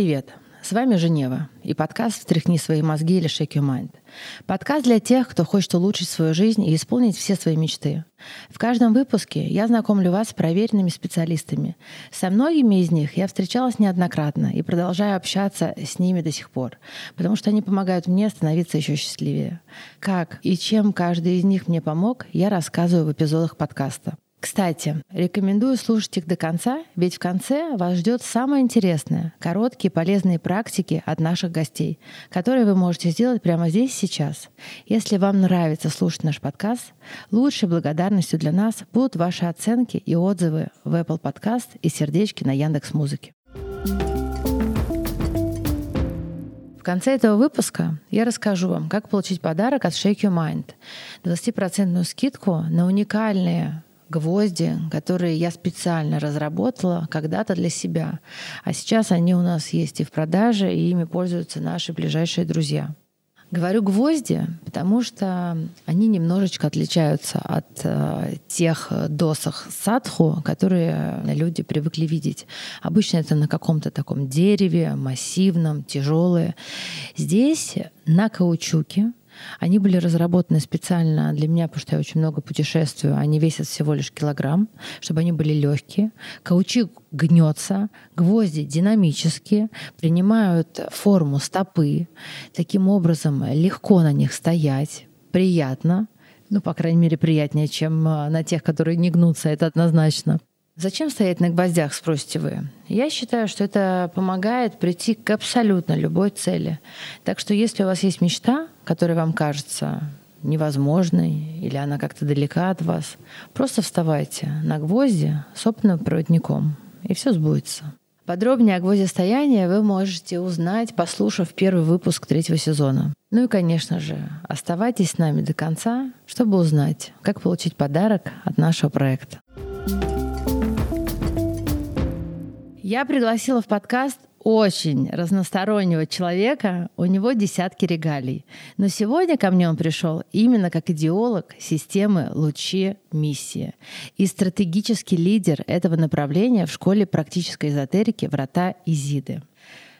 привет! С вами Женева и подкаст «Встряхни свои мозги» или «Shake your mind». Подкаст для тех, кто хочет улучшить свою жизнь и исполнить все свои мечты. В каждом выпуске я знакомлю вас с проверенными специалистами. Со многими из них я встречалась неоднократно и продолжаю общаться с ними до сих пор, потому что они помогают мне становиться еще счастливее. Как и чем каждый из них мне помог, я рассказываю в эпизодах подкаста. Кстати, рекомендую слушать их до конца, ведь в конце вас ждет самое интересное — короткие полезные практики от наших гостей, которые вы можете сделать прямо здесь сейчас. Если вам нравится слушать наш подкаст, лучшей благодарностью для нас будут ваши оценки и отзывы в Apple Podcast и сердечки на Яндекс Музыке. В конце этого выпуска я расскажу вам, как получить подарок от Shake Your Mind. 20% скидку на уникальные гвозди, которые я специально разработала когда-то для себя. А сейчас они у нас есть и в продаже, и ими пользуются наши ближайшие друзья. Говорю гвозди, потому что они немножечко отличаются от э, тех досок садху, которые люди привыкли видеть. Обычно это на каком-то таком дереве, массивном, тяжелые. Здесь на каучуке, они были разработаны специально для меня, потому что я очень много путешествую. Они весят всего лишь килограмм, чтобы они были легкие. Каучук гнется, гвозди динамические, принимают форму стопы. Таким образом, легко на них стоять, приятно. Ну, по крайней мере, приятнее, чем а, на тех, которые не гнутся, это однозначно. Зачем стоять на гвоздях, спросите вы? Я считаю, что это помогает прийти к абсолютно любой цели. Так что если у вас есть мечта, которая вам кажется невозможной или она как-то далека от вас, просто вставайте на гвозди с опытным проводником, и все сбудется. Подробнее о гвоздистоянии вы можете узнать, послушав первый выпуск третьего сезона. Ну и, конечно же, оставайтесь с нами до конца, чтобы узнать, как получить подарок от нашего проекта. Я пригласила в подкаст очень разностороннего человека, у него десятки регалий. Но сегодня ко мне он пришел именно как идеолог системы Лучи Миссия и стратегический лидер этого направления в школе практической эзотерики «Врата Изиды».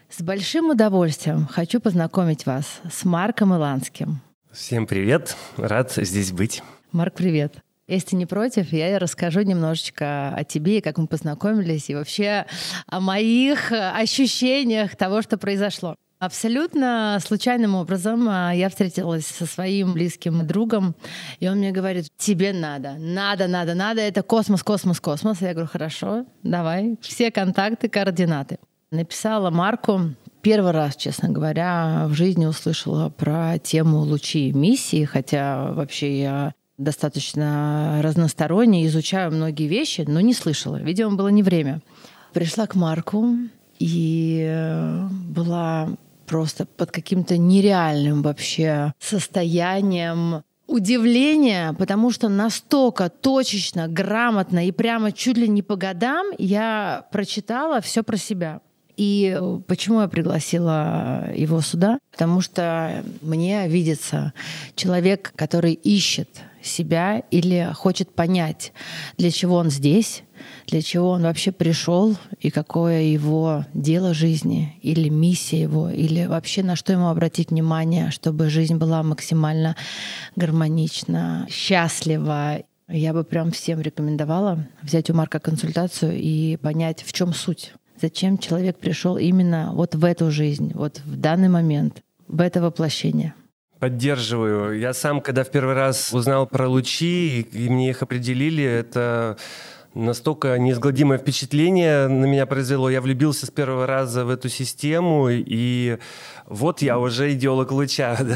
С большим удовольствием хочу познакомить вас с Марком Иланским. Всем привет, рад здесь быть. Марк, привет. Если не против, я расскажу немножечко о тебе и как мы познакомились, и вообще о моих ощущениях того, что произошло. Абсолютно случайным образом а, я встретилась со своим близким другом, и он мне говорит, тебе надо, надо, надо, надо, это космос, космос, космос. Я говорю, хорошо, давай, все контакты, координаты. Написала Марку, Первый раз, честно говоря, в жизни услышала про тему лучи миссии, хотя вообще я достаточно разносторонне, изучаю многие вещи, но не слышала. Видимо, было не время. Пришла к Марку и э, была просто под каким-то нереальным вообще состоянием удивления, потому что настолько точечно, грамотно и прямо чуть ли не по годам я прочитала все про себя. И э, почему я пригласила его сюда? Потому что мне видится человек, который ищет себя или хочет понять, для чего он здесь, для чего он вообще пришел и какое его дело жизни или миссия его, или вообще на что ему обратить внимание, чтобы жизнь была максимально гармонична, счастлива. Я бы прям всем рекомендовала взять у Марка консультацию и понять, в чем суть. Зачем человек пришел именно вот в эту жизнь, вот в данный момент, в это воплощение. Поддерживаю. Я сам, когда в первый раз узнал про лучи, и мне их определили, это настолько неизгладимое впечатление на меня произвело. Я влюбился с первого раза в эту систему, и вот я уже идеолог луча.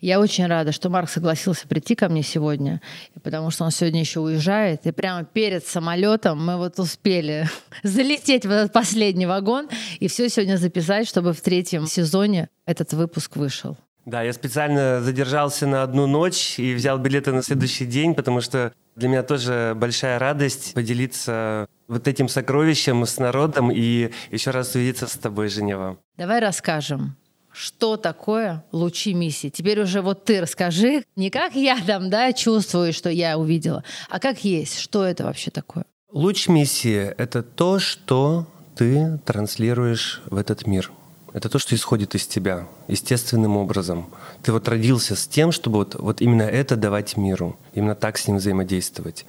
Я очень рада, что Марк согласился прийти ко мне сегодня, потому что он сегодня еще уезжает. И прямо перед самолетом мы вот успели залететь в этот последний вагон и все сегодня записать, чтобы в третьем сезоне этот выпуск вышел. Да, я специально задержался на одну ночь и взял билеты на следующий день, потому что для меня тоже большая радость поделиться вот этим сокровищем с народом и еще раз увидеться с тобой, Женева. Давай расскажем, что такое лучи миссии. Теперь уже вот ты расскажи, не как я там, да, чувствую, что я увидела, а как есть, что это вообще такое? Луч миссии — это то, что ты транслируешь в этот мир. Это то, что исходит из тебя естественным образом. Ты вот родился с тем, чтобы вот, вот именно это давать миру, именно так с ним взаимодействовать.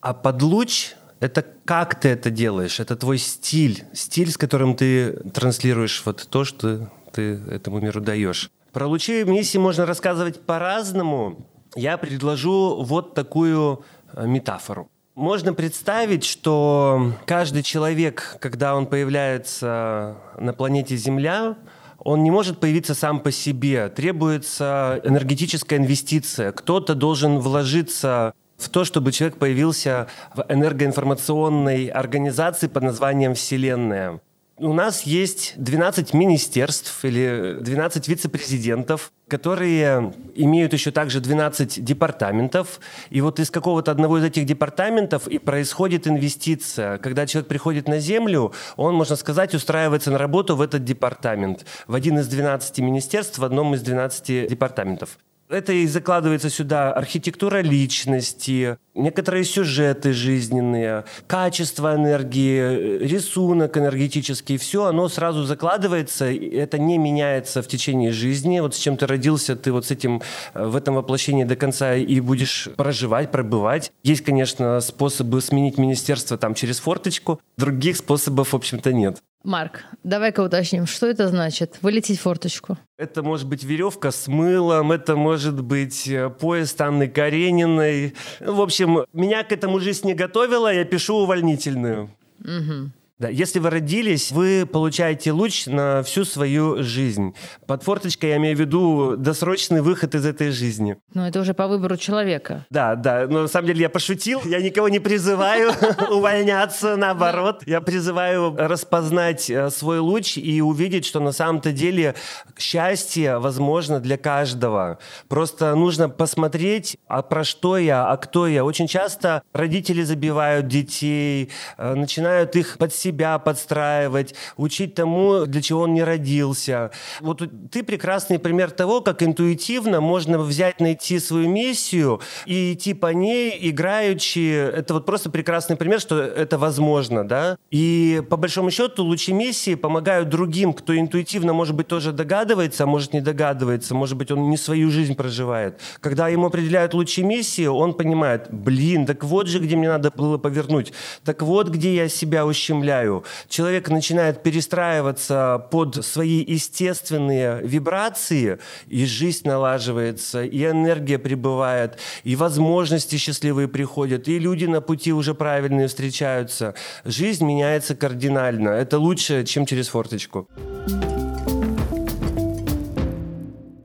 А под луч это как ты это делаешь, это твой стиль, стиль, с которым ты транслируешь вот то, что ты этому миру даешь. Про лучи миссии можно рассказывать по-разному. Я предложу вот такую э, метафору. Можно представить, что каждый человек, когда он появляется на планете Земля, он не может появиться сам по себе. Требуется энергетическая инвестиция. Кто-то должен вложиться в то, чтобы человек появился в энергоинформационной организации под названием Вселенная. У нас есть 12 министерств или 12 вице-президентов, которые имеют еще также 12 департаментов. И вот из какого-то одного из этих департаментов и происходит инвестиция. Когда человек приходит на Землю, он, можно сказать, устраивается на работу в этот департамент, в один из 12 министерств, в одном из 12 департаментов это и закладывается сюда архитектура личности, некоторые сюжеты жизненные, качество энергии, рисунок энергетический, все оно сразу закладывается, это не меняется в течение жизни. Вот с чем ты родился, ты вот с этим э, в этом воплощении до конца и будешь проживать, пробывать. Есть, конечно, способы сменить министерство там через форточку, других способов, в общем-то, нет. Марк, давай-ка уточним, что это значит? Вылететь в форточку. Это может быть веревка с мылом, это может быть э, поезд Анны Карениной. В общем, меня к этому жизнь не готовила, я пишу увольнительную. Угу. Да, если вы родились, вы получаете луч на всю свою жизнь. Под форточкой я имею в виду досрочный выход из этой жизни. Но это уже по выбору человека. Да, да. Но на самом деле я пошутил. Я никого не призываю увольняться, наоборот. Я призываю распознать э, свой луч и увидеть, что на самом-то деле счастье возможно для каждого. Просто нужно посмотреть, а про что я, а кто я. Очень часто родители забивают детей, э, начинают их подсекать себя подстраивать, учить тому, для чего он не родился. Вот ты прекрасный пример того, как интуитивно можно взять, найти свою миссию и идти по ней, играючи. Это вот просто прекрасный пример, что это возможно, да. И по большому счету лучи миссии помогают другим, кто интуитивно, может быть, тоже догадывается, а может не догадывается, может быть, он не свою жизнь проживает. Когда ему определяют лучи миссии, он понимает, блин, так вот же, где мне надо было повернуть, так вот, где я себя ущемляю, управляю, человек начинает перестраиваться под свои естественные вибрации, и жизнь налаживается, и энергия прибывает, и возможности счастливые приходят, и люди на пути уже правильные встречаются. Жизнь меняется кардинально. Это лучше, чем через форточку.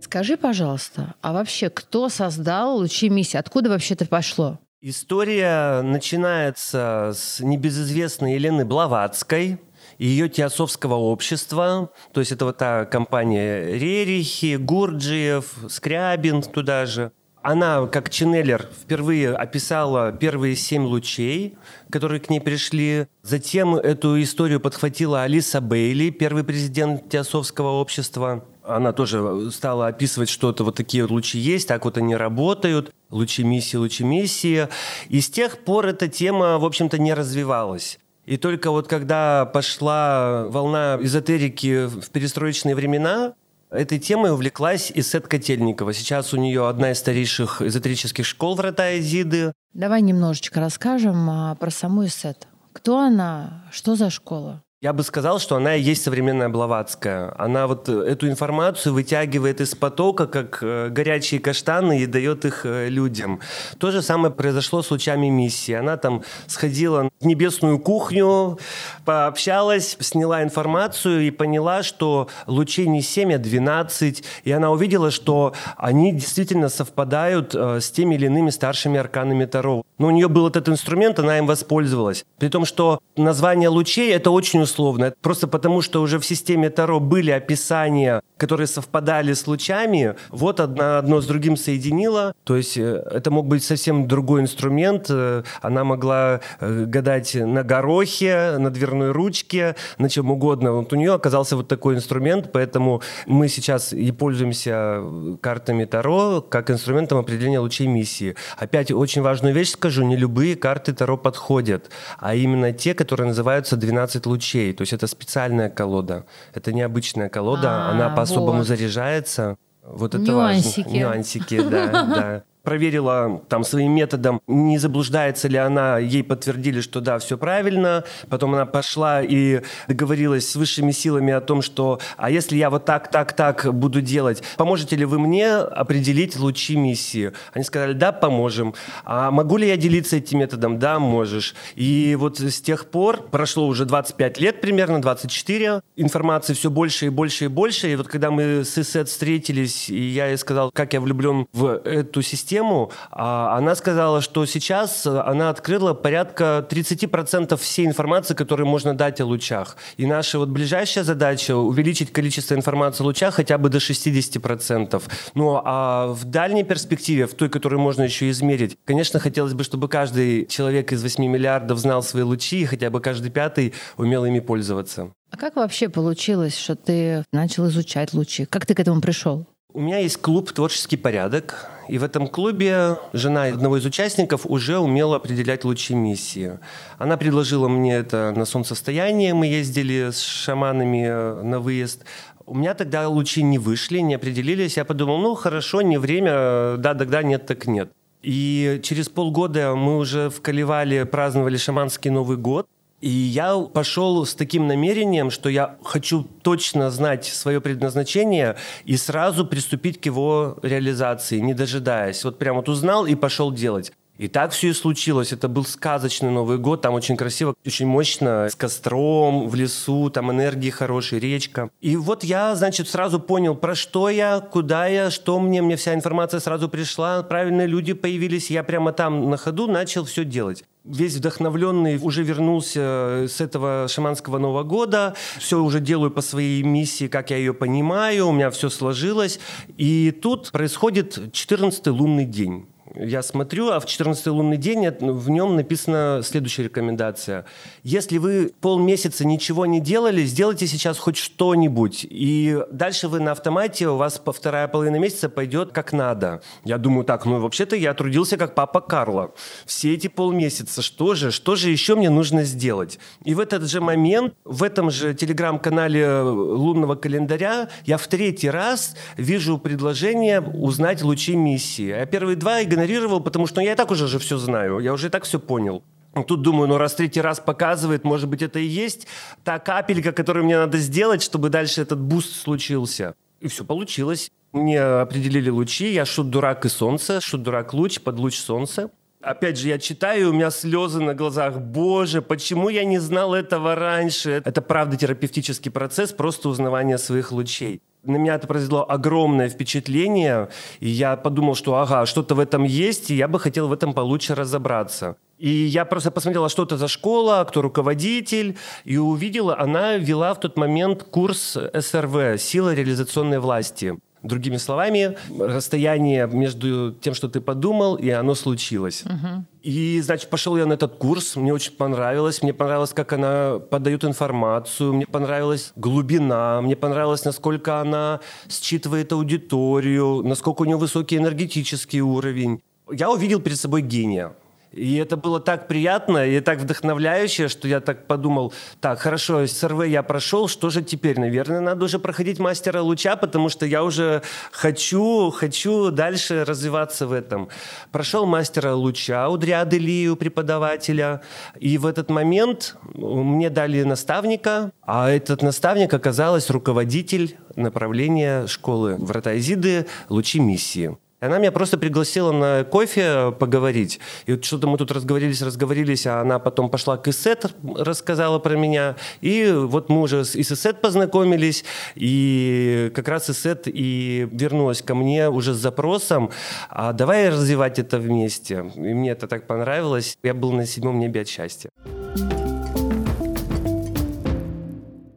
Скажи, пожалуйста, а вообще кто создал лучи миссии? Откуда вообще это пошло? История начинается с небезызвестной Елены Блаватской, и ее теософского общества, то есть это вот та компания Рерихи, Гурджиев, Скрябин туда же. Она, как Ченнеллер, впервые описала первые семь лучей, которые к ней пришли. Затем эту историю подхватила Алиса Бейли, первый президент Теософского общества она тоже стала описывать что-то, вот такие вот лучи есть, так вот они работают, лучи миссии, лучи миссии. И с тех пор эта тема, в общем-то, не развивалась. И только вот когда пошла волна эзотерики в перестроечные времена, Этой темой увлеклась Исет Котельникова. Сейчас у нее одна из старейших эзотерических школ врата Изиды. Давай немножечко расскажем а, про саму Исет. Кто она? Что за школа? Я бы сказал, что она и есть современная Блаватская. Она вот э, эту информацию вытягивает из потока, как э, горячие каштаны, и дает их э, людям. То же самое произошло с лучами миссии. Она там сходила в небесную кухню, пообщалась, сняла информацию и поняла, что лучей не 7, а 12. И она увидела, что они действительно совпадают с теми или иными старшими арканами Таро. Но у нее был этот инструмент, она им воспользовалась. При том, что название лучей — это очень условно. Просто потому, что уже в системе Таро были описания, которые совпадали с лучами, вот одна, одно с другим соединило. То есть э, это мог быть совсем другой инструмент. Э, она могла э, гадать на горохе, на дверной ручке, на чем угодно. Вот у нее оказался вот такой инструмент, поэтому мы сейчас и пользуемся картами Таро как инструментом определения лучей миссии. Опять очень важную вещь скажу скажу, не любые карты Таро подходят, а именно те, которые называются 12 лучей. То есть это специальная колода. Это необычная колода, а, она по-особому вот. заряжается. Вот это Нюансики. важно. Нюансики, да, да проверила там своим методом, не заблуждается ли она, ей подтвердили, что да, все правильно. Потом она пошла и договорилась с высшими силами о том, что а если я вот так, так, так буду делать, поможете ли вы мне определить лучи миссии? Они сказали, да, поможем. А могу ли я делиться этим методом? Да, можешь. И вот с тех пор прошло уже 25 лет примерно, 24. Информации все больше и больше и больше. И вот когда мы с Исет встретились, и я ей сказал, как я влюблен в эту систему, систему, а, она сказала, что сейчас она открыла порядка 30% всей информации, которую можно дать о лучах. И наша вот ближайшая задача – увеличить количество информации о лучах хотя бы до 60%. Ну а в дальней перспективе, в той, которую можно еще измерить, конечно, хотелось бы, чтобы каждый человек из 8 миллиардов знал свои лучи, и хотя бы каждый пятый умел ими пользоваться. А как вообще получилось, что ты начал изучать лучи? Как ты к этому пришел? У меня есть клуб «Творческий порядок», и в этом клубе жена одного из участников уже умела определять лучи миссии. Она предложила мне это на солнцестояние, мы ездили с шаманами э, на выезд. У меня тогда лучи не вышли, не определились. Я подумал, ну хорошо, не время, да, тогда нет, так нет. И через полгода мы уже в Каливале праздновали шаманский Новый год. И я пошел с таким намерением, что я хочу точно знать свое предназначение и сразу приступить к его реализации, не дожидаясь. Вот прям вот узнал и пошел делать. И так все и случилось. Это был сказочный Новый год, там очень красиво, очень мощно, с костром, в лесу, там энергии хорошие, речка. И вот я, значит, сразу понял, про что я, куда я, что мне, мне вся информация сразу пришла, правильные люди появились, я прямо там на ходу начал все делать весь вдохновленный, уже вернулся с этого шаманского Нового года, все уже делаю по своей миссии, как я ее понимаю, у меня все сложилось. И тут происходит 14-й лунный день я смотрю, а в 14 лунный день в нем написана следующая рекомендация. Если вы полмесяца ничего не делали, сделайте сейчас хоть что-нибудь. И дальше вы на автомате, у вас по вторая половина месяца пойдет как надо. Я думаю, так, ну вообще-то я трудился как папа Карло. Все эти полмесяца, что же, что же еще мне нужно сделать? И в этот же момент, в этом же телеграм-канале лунного календаря, я в третий раз вижу предложение узнать лучи миссии. А первые два игнорировал игнорировал, потому что ну, я и так уже же все знаю, я уже и так все понял. Тут думаю, ну раз третий раз показывает, может быть, это и есть та капелька, которую мне надо сделать, чтобы дальше этот boost случился. И все получилось. Мне определили лучи, я шут-дурак и солнце, шут-дурак-луч под луч солнца. Опять же, я читаю, у меня слезы на глазах. Боже, почему я не знал этого раньше? Это правда терапевтический процесс, просто узнавание своих лучей. На меня это произвело огромное впечатление, и я подумал, что ага, что-то в этом есть, и я бы хотел в этом получше разобраться. И я просто посмотрела, что это за школа, кто руководитель, и увидела, она вела в тот момент курс СРВ «Сила реализационной власти». Другими словами, расстояние между тем, что ты подумал, и оно случилось. Угу. И, значит, пошел я на этот курс, мне очень понравилось, мне понравилось, как она подает информацию, мне понравилась глубина, мне понравилось, насколько она считывает аудиторию, насколько у нее высокий энергетический уровень. Я увидел перед собой гения. И это было так приятно и так вдохновляюще, что я так подумал, так, хорошо, СРВ я прошел, что же теперь? Наверное, надо уже проходить мастера луча, потому что я уже хочу, хочу дальше развиваться в этом. Прошел мастера луча у Дриады Ли, у преподавателя, и в этот момент мне дали наставника, а этот наставник оказалась руководитель направления школы Врата Изиды «Лучи миссии». Она меня просто пригласила на кофе поговорить. И вот что-то мы тут разговорились, разговорились, а она потом пошла к Исет, рассказала про меня. И вот мы уже с Исет познакомились, и как раз Исет и вернулась ко мне уже с запросом, а давай развивать это вместе. И мне это так понравилось. Я был на седьмом небе от счастья.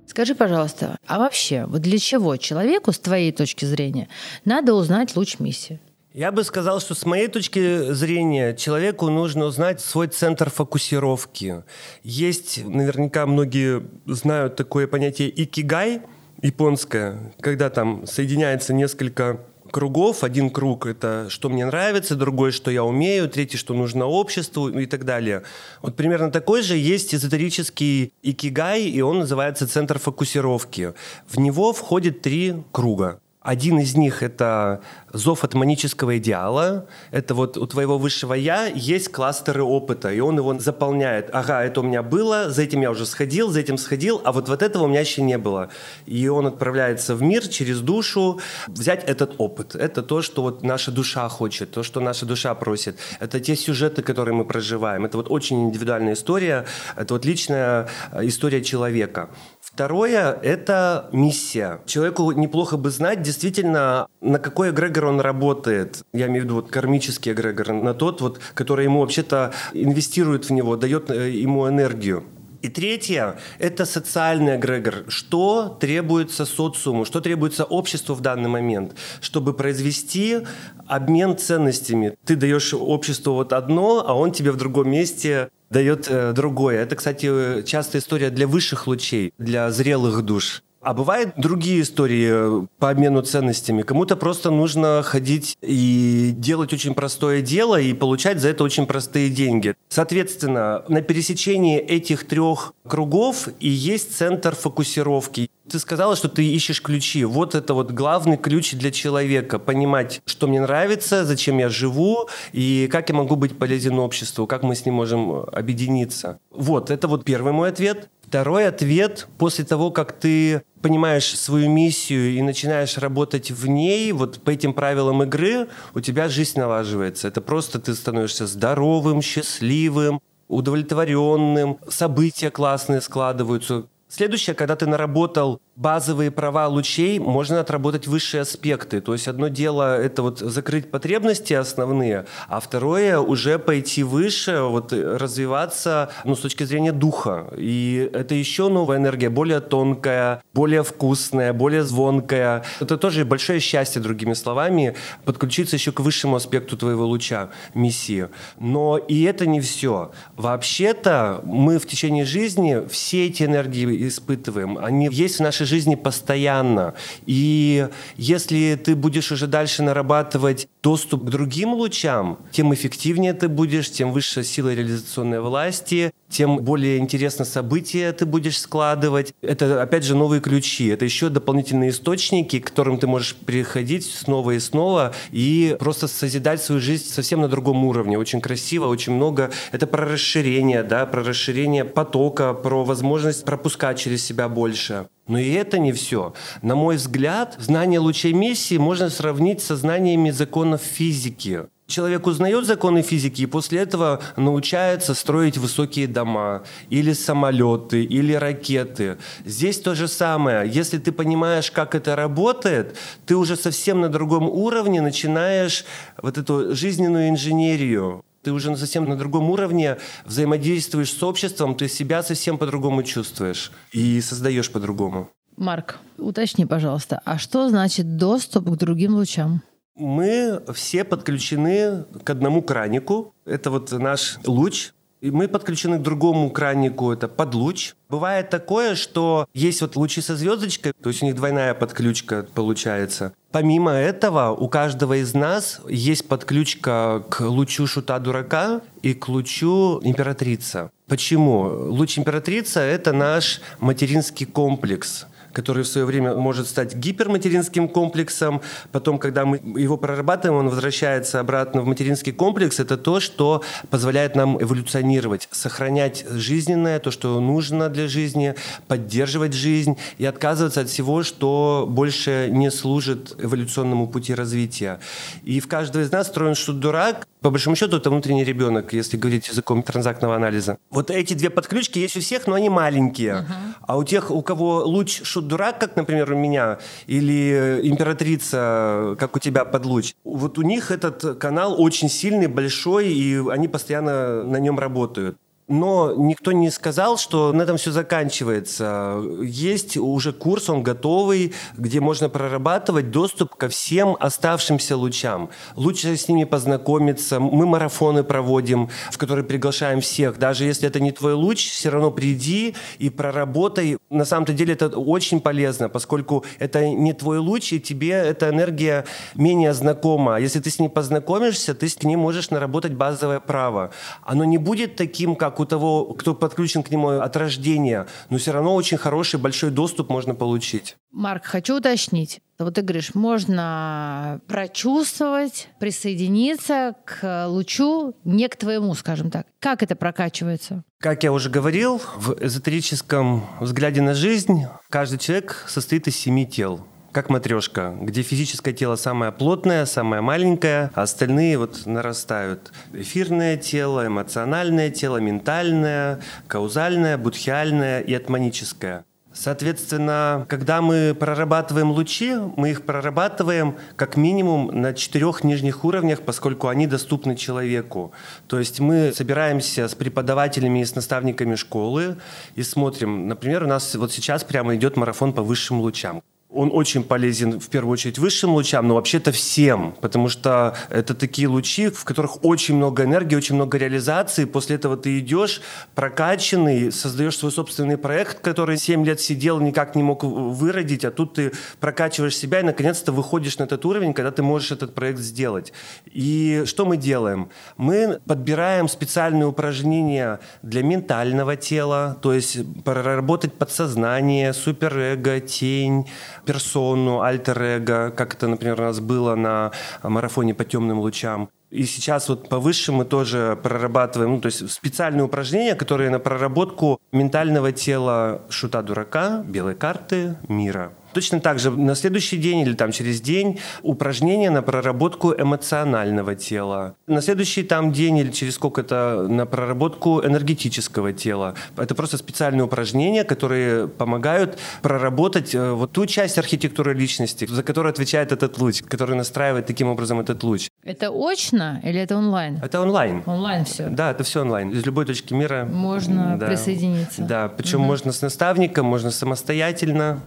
Скажи, пожалуйста, а вообще, вот для чего человеку, с твоей точки зрения, надо узнать луч миссии? Я бы сказал, что с моей точки зрения человеку нужно узнать свой центр фокусировки. Есть, наверняка многие знают такое понятие икигай, японское, когда там соединяется несколько кругов. Один круг — это что мне нравится, другой — что я умею, третий — что нужно обществу и так далее. Вот примерно такой же есть эзотерический икигай, и он называется «Центр фокусировки». В него входит три круга. Один из них — это зов от манического идеала. Это вот у твоего высшего «я» есть кластеры опыта, и он его заполняет. Ага, это у меня было, за этим я уже сходил, за этим сходил, а вот вот этого у меня еще не было. И он отправляется в мир через душу взять этот опыт. Это то, что вот наша душа хочет, то, что наша душа просит. Это те сюжеты, которые мы проживаем. Это вот очень индивидуальная история, это вот личная э, история человека. Второе – это миссия. Человеку неплохо бы знать действительно, на какой эгрегор он работает. Я имею в виду вот кармический эгрегор, на тот, вот, который ему вообще-то инвестирует в него, дает э, ему энергию. И третье – это социальный эгрегор. Что требуется социуму, что требуется обществу в данный момент, чтобы произвести обмен ценностями. Ты даешь обществу вот одно, а он тебе в другом месте дает э, другое. Это, кстати, частая история для высших лучей, для зрелых душ. А бывают другие истории э, по обмену ценностями. Кому-то просто нужно ходить и делать очень простое дело и получать за это очень простые деньги. Соответственно, на пересечении этих трех кругов и есть центр фокусировки. Ты сказала, что ты ищешь ключи. Вот это вот главный ключ для человека. Понимать, что мне нравится, зачем я живу и как я могу быть полезен обществу, как мы с ним можем объединиться. Вот, это вот первый мой ответ. Второй ответ, после того, как ты понимаешь свою миссию и начинаешь работать в ней, вот по этим правилам игры, у тебя жизнь налаживается. Это просто ты становишься здоровым, счастливым, удовлетворенным, события классные складываются. Следующее, когда ты наработал базовые права лучей, можно отработать высшие аспекты. То есть одно дело это вот закрыть потребности основные, а второе уже пойти выше, вот развиваться ну, с точки зрения духа. И это еще новая энергия, более тонкая, более вкусная, более звонкая. Это тоже большое счастье, другими словами, подключиться еще к высшему аспекту твоего луча, миссии. Но и это не все. Вообще-то мы в течение жизни все эти энергии испытываем. Они есть в нашей жизни постоянно. И если ты будешь уже дальше нарабатывать доступ к другим лучам, тем эффективнее ты будешь, тем выше сила реализационной власти, тем более интересно события ты будешь складывать. Это, опять же, новые ключи. Это еще дополнительные источники, к которым ты можешь приходить снова и снова и просто созидать свою жизнь совсем на другом уровне. Очень красиво, очень много. Это про расширение, да, про расширение потока, про возможность пропускать через себя больше. Но и это не все. На мой взгляд, знание лучей миссии можно сравнить со знаниями законов физики. Человек узнает законы физики и после этого научается строить высокие дома, или самолеты, или ракеты. Здесь то же самое. Если ты понимаешь, как это работает, ты уже совсем на другом уровне начинаешь вот эту жизненную инженерию ты уже совсем на другом уровне взаимодействуешь с обществом, ты себя совсем по-другому чувствуешь и создаешь по-другому. Марк, уточни, пожалуйста, а что значит доступ к другим лучам? Мы все подключены к одному кранику. Это вот наш луч, и мы подключены к другому кранику, это подлуч. Бывает такое, что есть вот лучи со звездочкой, то есть у них двойная подключка получается. Помимо этого, у каждого из нас есть подключка к лучу шута дурака и к лучу императрица. Почему? Луч императрица — это наш материнский комплекс который в свое время может стать гиперматеринским комплексом. Потом, когда мы его прорабатываем, он возвращается обратно в материнский комплекс. Это то, что позволяет нам эволюционировать, сохранять жизненное, то, что нужно для жизни, поддерживать жизнь и отказываться от всего, что больше не служит эволюционному пути развития. И в каждого из нас строен что дурак, по большому счету, это внутренний ребенок, если говорить языком транзактного анализа. Вот эти две подключки есть у всех, но они маленькие. Uh-huh. А у тех, у кого луч шут дурак, как, например, у меня, или императрица, как у тебя под луч, вот у них этот канал очень сильный, большой, и они постоянно на нем работают. Но никто не сказал, что на этом все заканчивается. Есть уже курс, он готовый, где можно прорабатывать доступ ко всем оставшимся лучам. Лучше с ними познакомиться. Мы марафоны проводим, в которые приглашаем всех. Даже если это не твой луч, все равно приди и проработай. На самом-то деле это очень полезно, поскольку это не твой луч, и тебе эта энергия менее знакома. Если ты с ней познакомишься, ты с ней можешь наработать базовое право. Оно не будет таким, как у того, кто подключен к нему от рождения, но все равно очень хороший большой доступ можно получить. Марк, хочу уточнить. Вот ты говоришь, можно прочувствовать, присоединиться к лучу, не к твоему, скажем так. Как это прокачивается? Как я уже говорил, в эзотерическом взгляде на жизнь каждый человек состоит из семи тел как матрешка, где физическое тело самое плотное, самое маленькое, а остальные вот нарастают. Эфирное тело, эмоциональное тело, ментальное, каузальное, будхиальное и атманическое. Соответственно, когда мы прорабатываем лучи, мы их прорабатываем как минимум на четырех нижних уровнях, поскольку они доступны человеку. То есть мы собираемся с преподавателями и с наставниками школы и смотрим. Например, у нас вот сейчас прямо идет марафон по высшим лучам. Он очень полезен в первую очередь высшим лучам, но вообще-то всем, потому что это такие лучи, в которых очень много энергии, очень много реализации. После этого ты идешь прокачанный, создаешь свой собственный проект, который 7 лет сидел, никак не мог выродить, а тут ты прокачиваешь себя и наконец-то выходишь на этот уровень, когда ты можешь этот проект сделать. И что мы делаем? Мы подбираем специальные упражнения для ментального тела, то есть проработать подсознание, суперэго, тень, персону, альтер-эго, как это, например, у нас было на марафоне по темным лучам. И сейчас вот по высшим мы тоже прорабатываем, ну, то есть специальные упражнения, которые на проработку ментального тела шута-дурака, белой карты, мира. Точно так же на следующий день или там через день упражнения на проработку эмоционального тела. На следующий там день или через сколько-то на проработку энергетического тела. Это просто специальные упражнения, которые помогают проработать э, вот ту часть архитектуры личности, за которую отвечает этот луч, который настраивает таким образом этот луч. Это очно или это онлайн? Это онлайн. Онлайн все. Да, это все онлайн. Из любой точки мира. Можно да. присоединиться. Да, причем угу. можно с наставником, можно самостоятельно.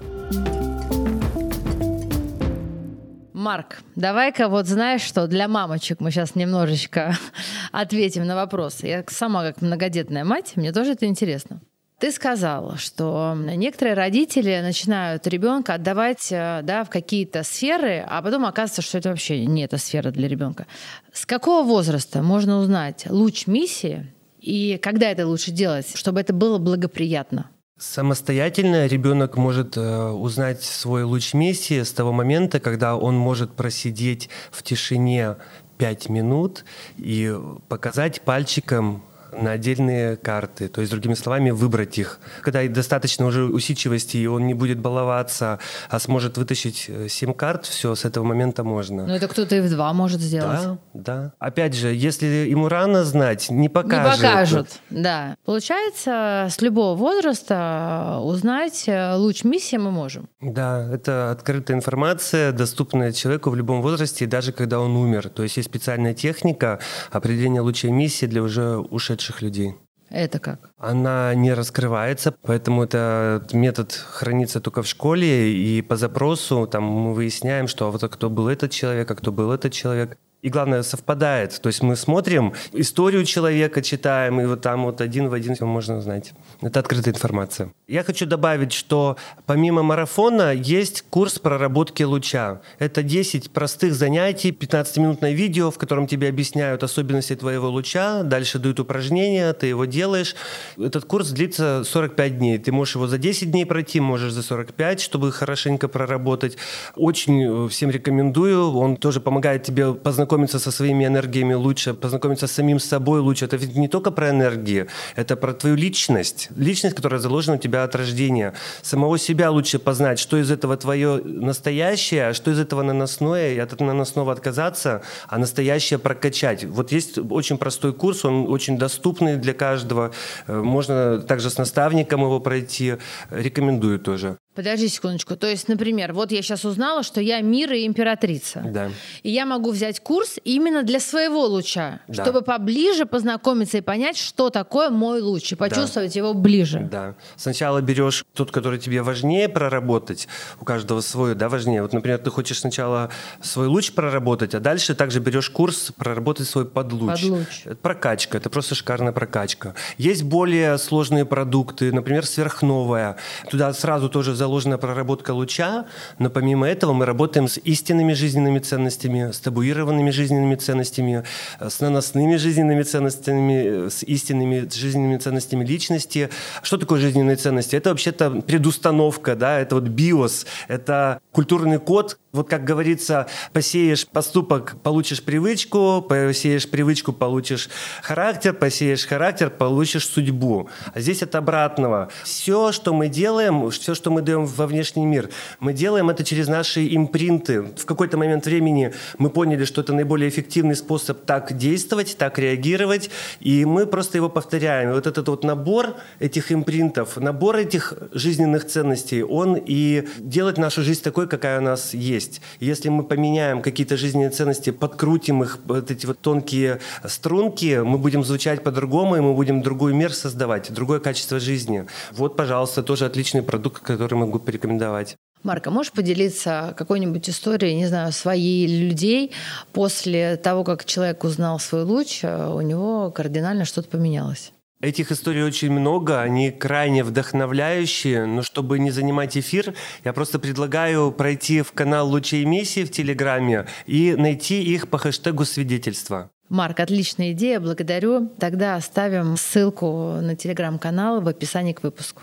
Марк, давай-ка вот знаешь что, для мамочек мы сейчас немножечко ответим на вопросы. Я сама как многодетная мать, мне тоже это интересно. Ты сказала, что некоторые родители начинают ребенка отдавать э, да, в какие-то сферы, а потом оказывается, что это вообще не эта сфера для ребенка. С какого возраста можно узнать луч миссии и когда это лучше делать, чтобы это было благоприятно? Самостоятельно ребенок может э, узнать свой луч миссии с того момента, когда он может просидеть в тишине пять минут и показать пальчиком на отдельные карты. То есть, другими словами, выбрать их. Когда достаточно уже усидчивости, и он не будет баловаться, а сможет вытащить 7 э, карт, все, с этого момента можно. Ну, это кто-то и в два может сделать. Да, да. Опять же, если ему рано знать, не покажут. Не покажут, да. Получается, с любого возраста узнать э, луч миссии мы можем. Да, это открытая информация, доступная человеку в любом возрасте, даже когда он умер. То есть есть специальная техника определения лучей миссии для уже ушедших ушедших людей. Это как? Она не раскрывается, поэтому этот метод хранится только в школе, и по запросу там мы выясняем, что вот кто был этот человек, а кто был этот человек и главное, совпадает. То есть мы смотрим историю человека, читаем, и вот там вот один в один все можно узнать. Это открытая информация. Я хочу добавить, что помимо марафона есть курс проработки луча. Это 10 простых занятий, 15-минутное видео, в котором тебе объясняют особенности твоего луча, дальше дают упражнения, ты его делаешь. Этот курс длится 45 дней. Ты можешь его за 10 дней пройти, можешь за 45, чтобы хорошенько проработать. Очень всем рекомендую. Он тоже помогает тебе познакомиться познакомиться со своими энергиями лучше, познакомиться с самим собой лучше. Это ведь не только про энергии, это про твою личность. Личность, которая заложена у тебя от рождения. Самого себя лучше познать, что из этого твое настоящее, а что из этого наносное, и от наносного отказаться, а настоящее прокачать. Вот есть очень простой курс, он очень доступный для каждого. Э, можно также с наставником его пройти. Рекомендую тоже. Подожди секундочку. То есть, например, вот я сейчас узнала, что я мир и императрица. Да. И я могу взять курс именно для своего луча, Да. чтобы поближе познакомиться и понять, что такое мой луч, и почувствовать его ближе. Да. Сначала берешь тот, который тебе важнее проработать. У каждого свой, да, важнее. Вот, например, ты хочешь сначала свой луч проработать, а дальше также берешь курс проработать свой подлуч. Подлуч. Это прокачка, это просто шикарная прокачка. Есть более сложные продукты, например, сверхновая. Туда сразу тоже заложена проработка луча, но помимо этого мы работаем с истинными жизненными ценностями, с табуированными жизненными ценностями, э, с наносными жизненными ценностями, э, с истинными жизненными ценностями личности. Что такое жизненные ценности? Это вообще-то предустановка, да, это вот биос, это культурный код, вот как говорится, посеешь поступок, получишь привычку, посеешь привычку, получишь характер, посеешь характер, получишь судьбу. А здесь от обратного. Все, что мы делаем, все, что мы даем во внешний мир, мы делаем это через наши импринты. В какой-то момент времени мы поняли, что это наиболее эффективный способ так действовать, так реагировать, и мы просто его повторяем. Вот этот вот набор этих импринтов, набор этих жизненных ценностей, он и делает нашу жизнь такой, какая у нас есть. Если мы поменяем какие-то жизненные ценности, подкрутим их, вот эти вот тонкие струнки, мы будем звучать по-другому, и мы будем другой мир создавать, другое качество жизни. Вот, пожалуйста, тоже отличный продукт, который могу порекомендовать. Марка, можешь поделиться какой-нибудь историей, не знаю, своей или людей после того, как человек узнал свой луч, э, у него кардинально что-то поменялось? Этих историй очень много, они крайне вдохновляющие, но чтобы не занимать эфир, я просто предлагаю пройти в канал Лучей Миссии в Телеграме и найти их по хэштегу свидетельства. Марк, отличная идея, благодарю. Тогда оставим ссылку на телеграм-канал в описании к выпуску.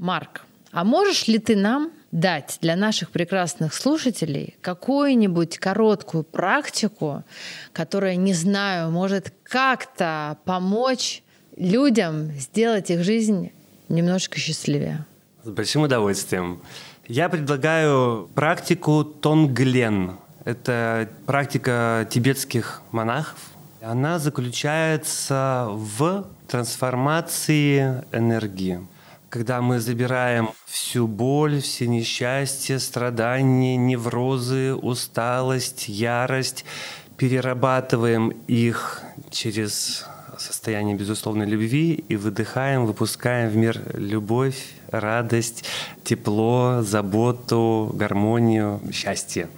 Марк, а можешь ли ты нам дать для наших прекрасных слушателей какую-нибудь короткую практику, которая, не знаю, может как-то помочь людям сделать их жизнь немножко счастливее? С большим удовольствием. Я предлагаю практику Тонглен. Это практика тибетских монахов. Она заключается в трансформации энергии. Когда мы забираем всю боль, все несчастья, страдания, неврозы, усталость, ярость, перерабатываем их через состояние безусловной любви и выдыхаем, выпускаем в мир любовь, радость, тепло, заботу, гармонию, счастье.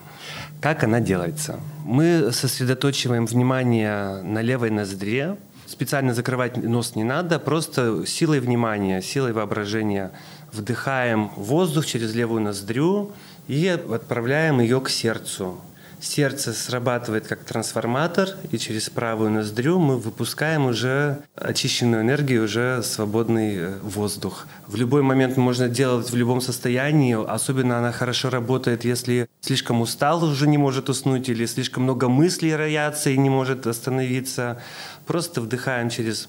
Как она делается? Мы сосредоточиваем внимание на левой ноздре. Специально закрывать нос не надо, просто силой внимания, силой воображения вдыхаем воздух через левую ноздрю и отправляем ее к сердцу. Сердце срабатывает как трансформатор, и через правую ноздрю мы выпускаем уже очищенную энергию, уже свободный э, воздух. В любой момент можно делать в любом состоянии, особенно она хорошо работает, если слишком устал, уже не может уснуть, или слишком много мыслей роятся и не может остановиться. Просто вдыхаем через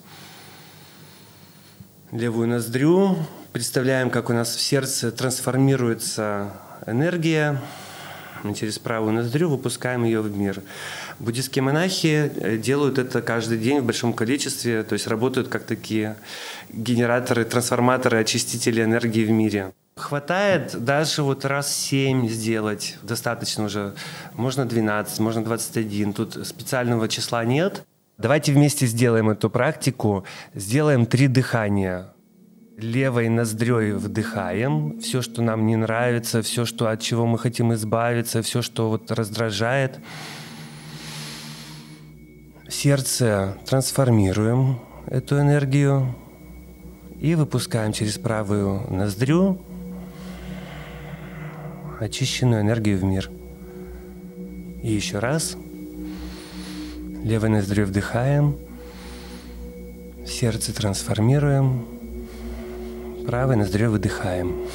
левую ноздрю, представляем, как у нас в сердце трансформируется энергия, через правую ноздрю выпускаем ее в мир. Буддийские монахи э, делают это каждый день в большом количестве, то есть работают как такие генераторы, трансформаторы, очистители энергии в мире. Хватает даже вот раз 7 сделать, достаточно уже. Можно 12, можно 21, тут специального числа нет. Давайте вместе сделаем эту практику, сделаем три дыхания левой ноздрёй вдыхаем все, что нам не нравится, все, что, от чего мы хотим избавиться, все, что вот раздражает. Сердце трансформируем эту энергию и выпускаем через правую ноздрю очищенную энергию в мир. И еще раз. Левой ноздрю вдыхаем, сердце трансформируем, правой ноздрю выдыхаем.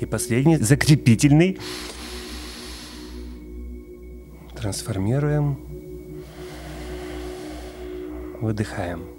И последний, закрепительный. Трансформируем, выдыхаем.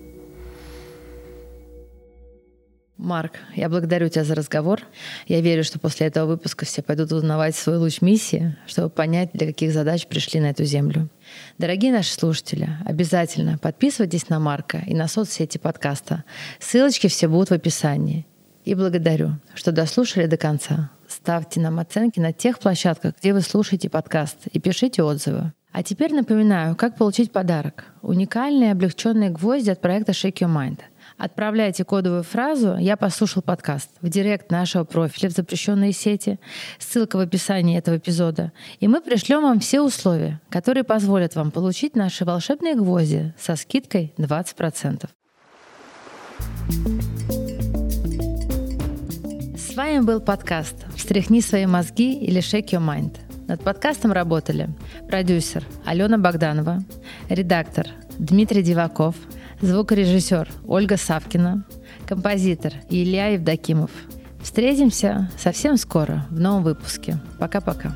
Марк, я благодарю тебя за разговор. Я верю, что после этого выпуска все пойдут узнавать свой луч миссии, чтобы понять, для каких задач пришли на эту землю. Дорогие наши слушатели, обязательно подписывайтесь на Марка и на соцсети подкаста. Ссылочки все будут в описании. И благодарю, что дослушали до конца. Ставьте нам оценки на тех площадках, где вы слушаете подкаст, и пишите отзывы. А теперь напоминаю, как получить подарок. Уникальные облегченные гвозди от проекта Shake Your Mind — Отправляйте кодовую фразу «Я послушал подкаст» в директ нашего профиля в запрещенные сети, ссылка в описании этого эпизода, и мы пришлем вам все условия, которые позволят вам получить наши волшебные гвозди со скидкой 20%. С вами был подкаст «Встряхни свои мозги» или «Shake your mind». Над подкастом работали продюсер Алена Богданова, редактор Дмитрий Диваков – звукорежиссер Ольга Савкина, композитор Илья Евдокимов. Встретимся совсем скоро в новом выпуске. Пока-пока.